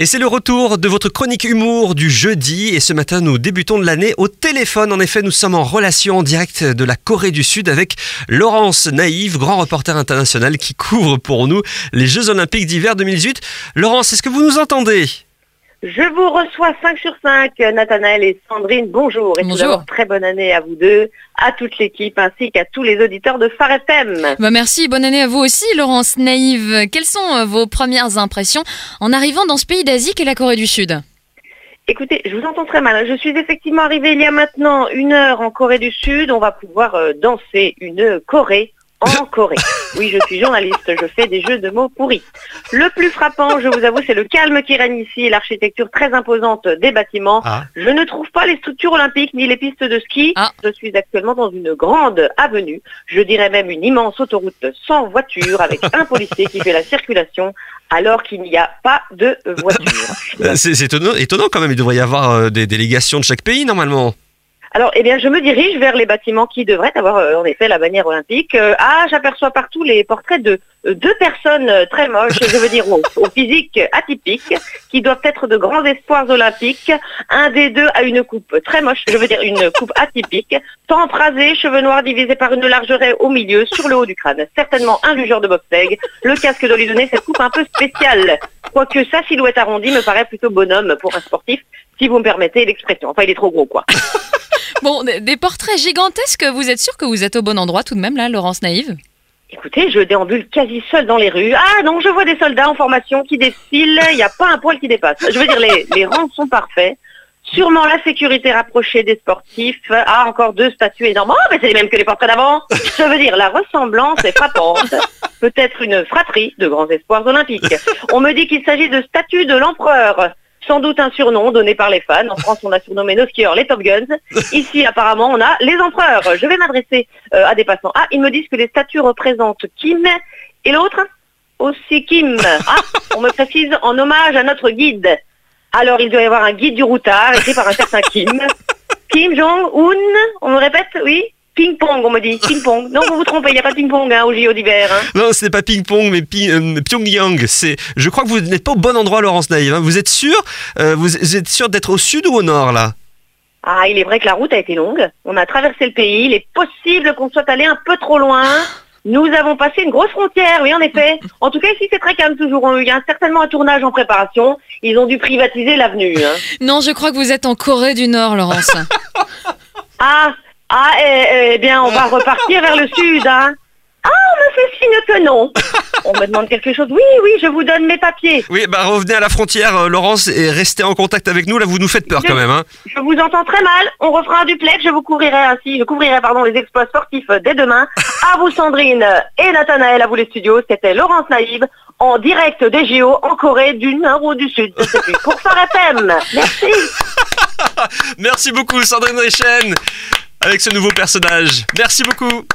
Et c'est le retour de votre chronique humour du jeudi. Et ce matin, nous débutons de l'année au téléphone. En effet, nous sommes en relation en direct de la Corée du Sud avec Laurence Naïve, grand reporter international qui couvre pour nous les Jeux Olympiques d'hiver 2018. Laurence, est-ce que vous nous entendez? Je vous reçois 5 sur 5, Nathanaël et Sandrine, bonjour. Et Bonjour. très bonne année à vous deux, à toute l'équipe, ainsi qu'à tous les auditeurs de Phare FM. Bah merci, bonne année à vous aussi, Laurence Naïve. Quelles sont euh, vos premières impressions en arrivant dans ce pays d'Asie qu'est la Corée du Sud? Écoutez, je vous entends très mal. Je suis effectivement arrivée il y a maintenant une heure en Corée du Sud. On va pouvoir euh, danser une Corée en Corée. Oui, je suis journaliste, je fais des jeux de mots pourris. Le plus frappant, je vous avoue, c'est le calme qui règne ici et l'architecture très imposante des bâtiments. Ah. Je ne trouve pas les structures olympiques ni les pistes de ski. Ah. Je suis actuellement dans une grande avenue, je dirais même une immense autoroute sans voiture avec un policier qui fait la circulation alors qu'il n'y a pas de voiture. C'est étonnant quand même. Il devrait y avoir euh, des délégations de chaque pays normalement. Alors, eh bien, je me dirige vers les bâtiments qui devraient avoir, euh, en effet, la bannière olympique. Euh, ah, j'aperçois partout les portraits de euh, deux personnes très moches, je veux dire, au, au physique atypique, qui doivent être de grands espoirs olympiques. Un des deux a une coupe très moche, je veux dire, une coupe atypique, temps rasé, cheveux noirs divisés par une large raie au milieu, sur le haut du crâne. Certainement un lugeur de bobsleigh. Le casque doit lui donner cette coupe un peu spéciale. Quoique sa silhouette arrondie me paraît plutôt bonhomme pour un sportif, si vous me permettez l'expression. Enfin, il est trop gros, quoi. Bon, des portraits gigantesques, vous êtes sûr que vous êtes au bon endroit tout de même là, Laurence Naïve? Écoutez, je déambule quasi seul dans les rues. Ah non, je vois des soldats en formation qui défilent. Il n'y a pas un poil qui dépasse. Je veux dire, les, les rangs sont parfaits. Sûrement la sécurité rapprochée des sportifs. Ah, encore deux statues énormes. Oh, mais c'est les mêmes que les portraits d'avant. Je veux dire, la ressemblance est frappante. Peut-être une fratrie de grands espoirs olympiques. On me dit qu'il s'agit de statues de l'empereur. Sans doute un surnom donné par les fans. En France, on a surnommé nos skieurs les Top Guns. Ici, apparemment, on a les empereurs. Je vais m'adresser euh, à des passants. Ah, ils me disent que les statues représentent Kim et l'autre aussi Kim. Ah, on me précise en hommage à notre guide. Alors, il doit y avoir un guide du routard écrit par un certain Kim. Kim Jong-un, on me répète, oui? Ping-pong, on me dit. Ping-pong. Non, vous vous trompez, il n'y a pas de ping-pong hein, au JO d'hiver. hein. Non, ce n'est pas ping-pong, mais pi- euh, Pyongyang. C'est. Je crois que vous n'êtes pas au bon endroit, Laurence Naïve. hein. Vous êtes sûr Euh, Vous êtes sûr d'être au sud ou au nord là? Ah, il est vrai que la route a été longue. On a traversé le pays. Il est possible qu'on soit allé un peu trop loin. Nous avons passé une grosse frontière, oui, en effet. En tout cas, ici, c'est très calme toujours. Il y a certainement un tournage en préparation. Ils ont dû privatiser l'avenue. hein. Non, je crois que vous êtes en Corée du Nord, Laurence. Ah, ah, eh, eh bien, on va repartir vers le sud, hein. Ah, on me fait signe que non. On me demande quelque chose. Oui, oui, je vous donne mes papiers. Oui, bah revenez à la frontière, euh, Laurence, et restez en contact avec nous. Là, vous nous faites peur Je- quand même. Hein. Je vous entends très mal. On refera un duplex. Je vous couvrirai ainsi. Je couvrirai, pardon, les exploits sportifs dès demain. À vous, Sandrine et Nathanaël, à vous les studios. C'était Laurence Naïve en direct des JO en Corée du Nord ou du Sud. Je sais plus. Pour Phare FM. Merci. Merci beaucoup, Sandrine Richen, avec ce nouveau personnage. Merci beaucoup.